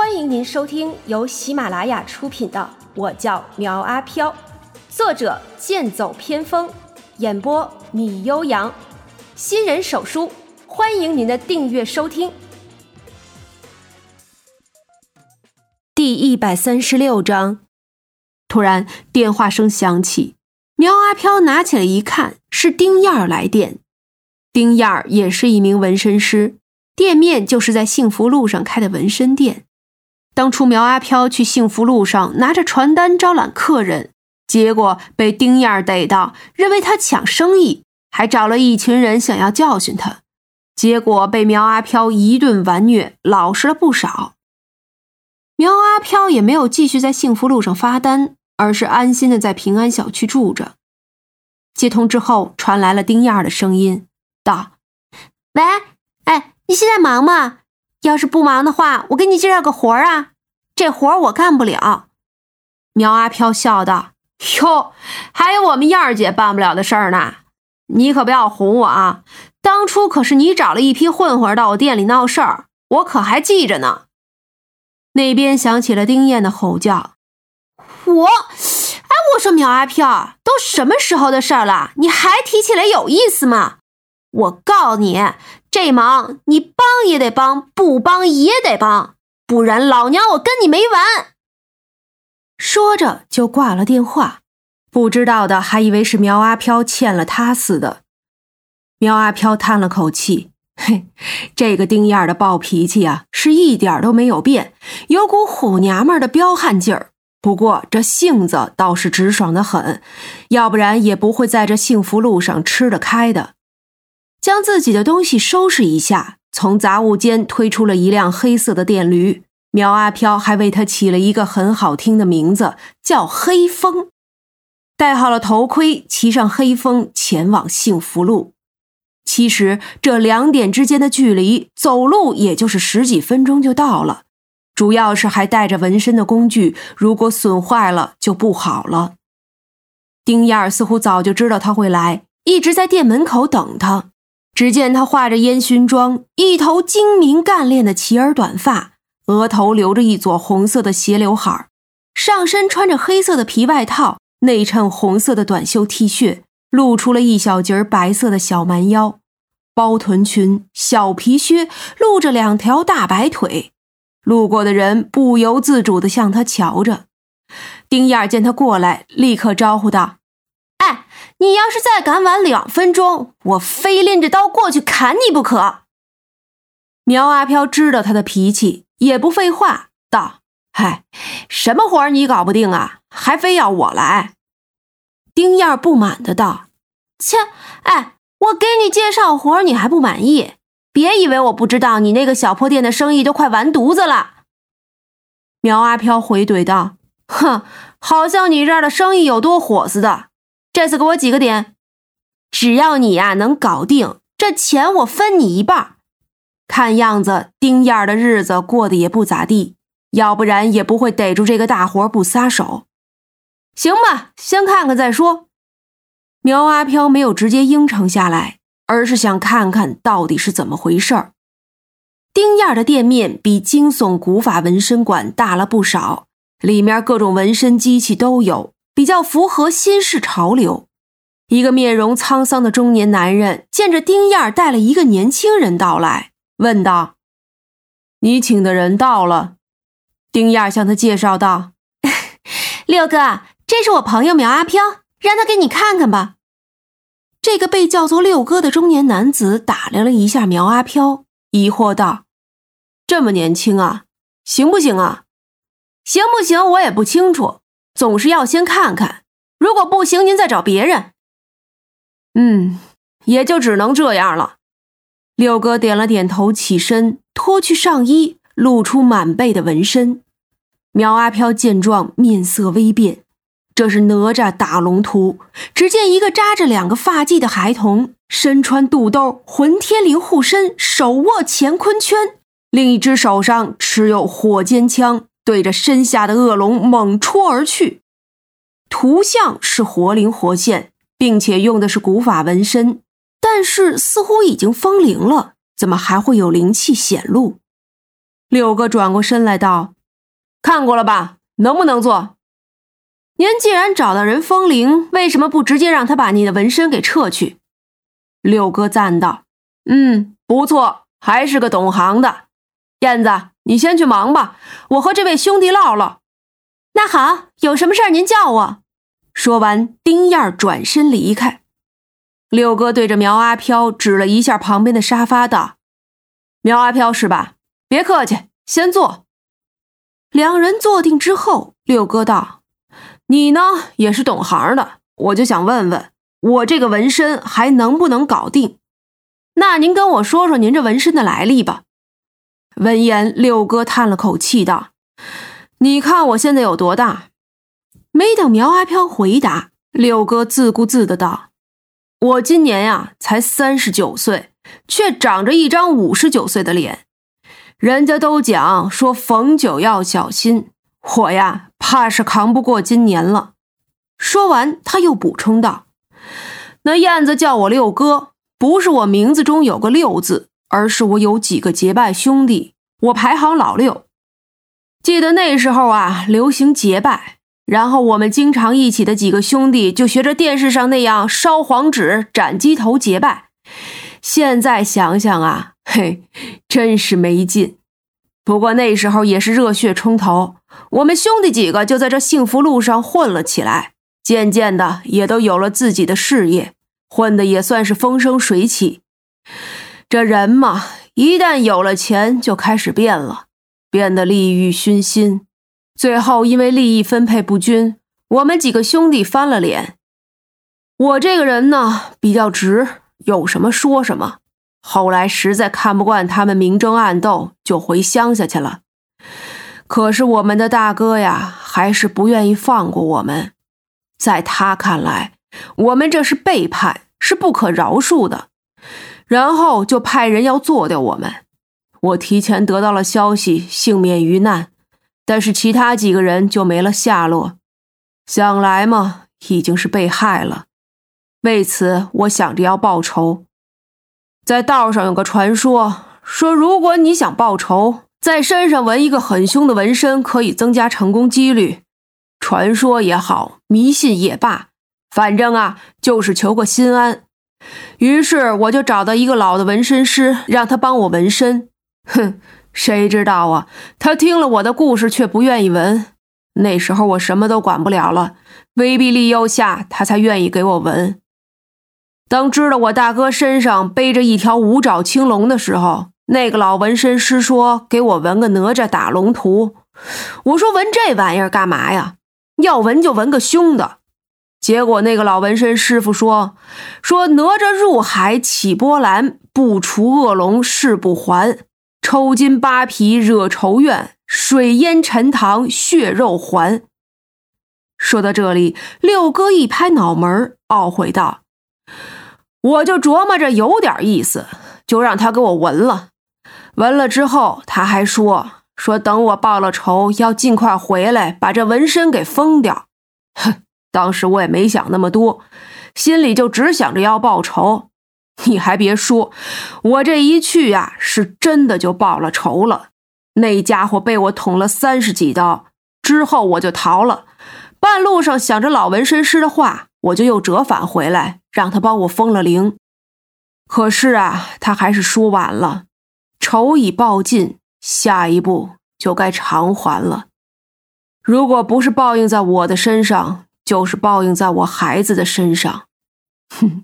欢迎您收听由喜马拉雅出品的《我叫苗阿飘》，作者剑走偏锋，演播米悠扬，新人手书，欢迎您的订阅收听。第一百三十六章，突然电话声响起，苗阿飘拿起来一看，是丁燕儿来电。丁燕儿也是一名纹身师，店面就是在幸福路上开的纹身店。当初苗阿飘去幸福路上拿着传单招揽客人，结果被丁燕逮到，认为他抢生意，还找了一群人想要教训他，结果被苗阿飘一顿完虐，老实了不少。苗阿飘也没有继续在幸福路上发单，而是安心的在平安小区住着。接通之后，传来了丁燕的声音，道：“喂，哎，你现在忙吗？要是不忙的话，我给你介绍个活儿啊。这活儿我干不了。”苗阿飘笑道：“哟，还有我们燕儿姐办不了的事儿呢。你可不要哄我啊！当初可是你找了一批混混到我店里闹事儿，我可还记着呢。”那边响起了丁燕的吼叫：“我，哎，我说苗阿飘，都什么时候的事儿了，你还提起来有意思吗？我告诉你，这忙你帮也得帮，不帮也得帮，不然老娘我跟你没完。”说着就挂了电话，不知道的还以为是苗阿飘欠了他似的。苗阿飘叹了口气。嘿，这个丁燕的暴脾气啊，是一点都没有变，有股虎娘们的彪悍劲儿。不过这性子倒是直爽的很，要不然也不会在这幸福路上吃得开的。将自己的东西收拾一下，从杂物间推出了一辆黑色的电驴。苗阿飘还为他起了一个很好听的名字，叫黑风。戴好了头盔，骑上黑风，前往幸福路。其实这两点之间的距离，走路也就是十几分钟就到了。主要是还带着纹身的工具，如果损坏了就不好了。丁燕儿似乎早就知道他会来，一直在店门口等他。只见他化着烟熏妆，一头精明干练的齐耳短发，额头留着一撮红色的斜刘海上身穿着黑色的皮外套，内衬红色的短袖 T 恤，露出了一小截白色的小蛮腰。包臀裙、小皮靴，露着两条大白腿，路过的人不由自主地向他瞧着。丁燕见他过来，立刻招呼道：“，你要是再敢晚两分钟，我非拎着刀过去砍你不可。”苗阿飘知道他的脾气，也不废话，道：“嗨，什么活你搞不定啊？还非要我来？”丁燕不满的道：“切，哎。”我给你介绍活，你还不满意？别以为我不知道，你那个小破店的生意都快完犊子了。苗阿飘回怼道：“哼，好像你这儿的生意有多火似的。这次给我几个点，只要你呀能搞定，这钱我分你一半。看样子丁燕的日子过得也不咋地，要不然也不会逮住这个大活不撒手。行吧，先看看再说。”苗阿飘没有直接应承下来，而是想看看到底是怎么回事。丁燕的店面比惊悚古法纹身馆大了不少，里面各种纹身机器都有，比较符合新式潮流。一个面容沧桑的中年男人见着丁燕带了一个年轻人到来，问道：“你请的人到了？”丁燕向他介绍道：“ 六哥，这是我朋友苗阿飘。”让他给你看看吧。这个被叫做六哥的中年男子打量了一下苗阿飘，疑惑道：“这么年轻啊，行不行啊？行不行？我也不清楚，总是要先看看。如果不行，您再找别人。”嗯，也就只能这样了。六哥点了点头，起身脱去上衣，露出满背的纹身。苗阿飘见状，面色微变。这是哪吒打龙图。只见一个扎着两个发髻的孩童，身穿肚兜，混天绫护身，手握乾坤圈，另一只手上持有火尖枪，对着身下的恶龙猛戳而去。图像是活灵活现，并且用的是古法纹身，但是似乎已经封灵了，怎么还会有灵气显露？六哥转过身来道：“看过了吧？能不能做？您既然找到人封灵，为什么不直接让他把你的纹身给撤去？”六哥赞道：“嗯，不错，还是个懂行的。燕子，你先去忙吧，我和这位兄弟唠唠。”那好，有什么事儿您叫我。说完，丁燕转身离开。六哥对着苗阿飘指了一下旁边的沙发，道：“苗阿飘是吧？别客气，先坐。”两人坐定之后，六哥道：“你呢，也是懂行的，我就想问问，我这个纹身还能不能搞定？那您跟我说说您这纹身的来历吧。”闻言，六哥叹了口气道：“你看我现在有多大？”没等苗阿飘回答，六哥自顾自的道：“我今年呀才三十九岁，却长着一张五十九岁的脸。人家都讲说逢九要小心，我呀怕是扛不过今年了。”说完，他又补充道：“那燕子叫我六哥，不是我名字中有个六字，而是我有几个结拜兄弟，我排行老六。记得那时候啊，流行结拜。”然后我们经常一起的几个兄弟就学着电视上那样烧黄纸、斩鸡头结拜。现在想想啊，嘿，真是没劲。不过那时候也是热血冲头，我们兄弟几个就在这幸福路上混了起来，渐渐的也都有了自己的事业，混的也算是风生水起。这人嘛，一旦有了钱，就开始变了，变得利欲熏心。最后，因为利益分配不均，我们几个兄弟翻了脸。我这个人呢比较直，有什么说什么。后来实在看不惯他们明争暗斗，就回乡下去了。可是我们的大哥呀，还是不愿意放过我们。在他看来，我们这是背叛，是不可饶恕的。然后就派人要做掉我们。我提前得到了消息，幸免于难。但是其他几个人就没了下落，想来嘛，已经是被害了。为此，我想着要报仇。在道上有个传说，说如果你想报仇，在身上纹一个很凶的纹身，可以增加成功几率。传说也好，迷信也罢，反正啊，就是求个心安。于是我就找到一个老的纹身师，让他帮我纹身。哼。谁知道啊？他听了我的故事，却不愿意纹。那时候我什么都管不了了，威逼利诱下，他才愿意给我纹。当知道我大哥身上背着一条五爪青龙的时候，那个老纹身师说给我纹个哪吒打龙图。我说纹这玩意儿干嘛呀？要纹就纹个凶的。结果那个老纹身师傅说：“说哪吒入海起波澜，不除恶龙誓不还。”抽筋扒皮惹仇怨，水淹陈塘血肉还。说到这里，六哥一拍脑门，懊悔道：“我就琢磨着有点意思，就让他给我纹了。纹了之后，他还说说等我报了仇，要尽快回来把这纹身给封掉。哼，当时我也没想那么多，心里就只想着要报仇。”你还别说，我这一去呀，是真的就报了仇了。那家伙被我捅了三十几刀，之后我就逃了。半路上想着老纹身师的话，我就又折返回来，让他帮我封了灵。可是啊，他还是说晚了，仇已报尽，下一步就该偿还了。如果不是报应在我的身上，就是报应在我孩子的身上。哼。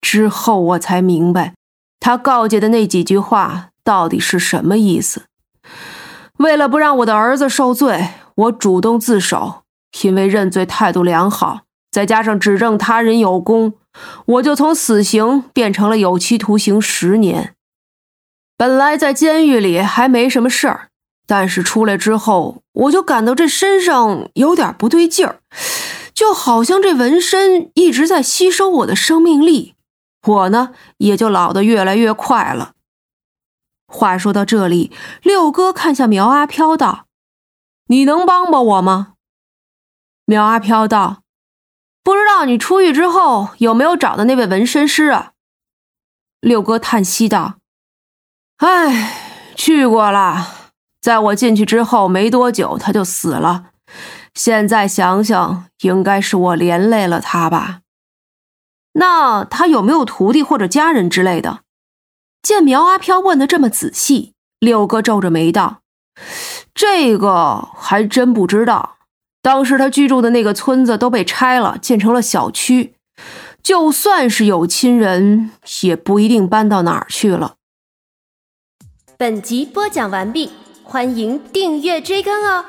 之后我才明白，他告诫的那几句话到底是什么意思。为了不让我的儿子受罪，我主动自首，因为认罪态度良好，再加上指证他人有功，我就从死刑变成了有期徒刑十年。本来在监狱里还没什么事儿，但是出来之后，我就感到这身上有点不对劲儿，就好像这纹身一直在吸收我的生命力。我呢，也就老得越来越快了。话说到这里，六哥看向苗阿飘道：“你能帮帮我吗？”苗阿飘道：“不知道你出狱之后有没有找到那位纹身师啊？”六哥叹息道：“哎，去过了，在我进去之后没多久，他就死了。现在想想，应该是我连累了他吧？那他有没有徒弟或者家人之类的？见苗阿飘问的这么仔细，六哥皱着眉道：“这个还真不知道。当时他居住的那个村子都被拆了，建成了小区。就算是有亲人，也不一定搬到哪儿去了。”本集播讲完毕，欢迎订阅追更哦。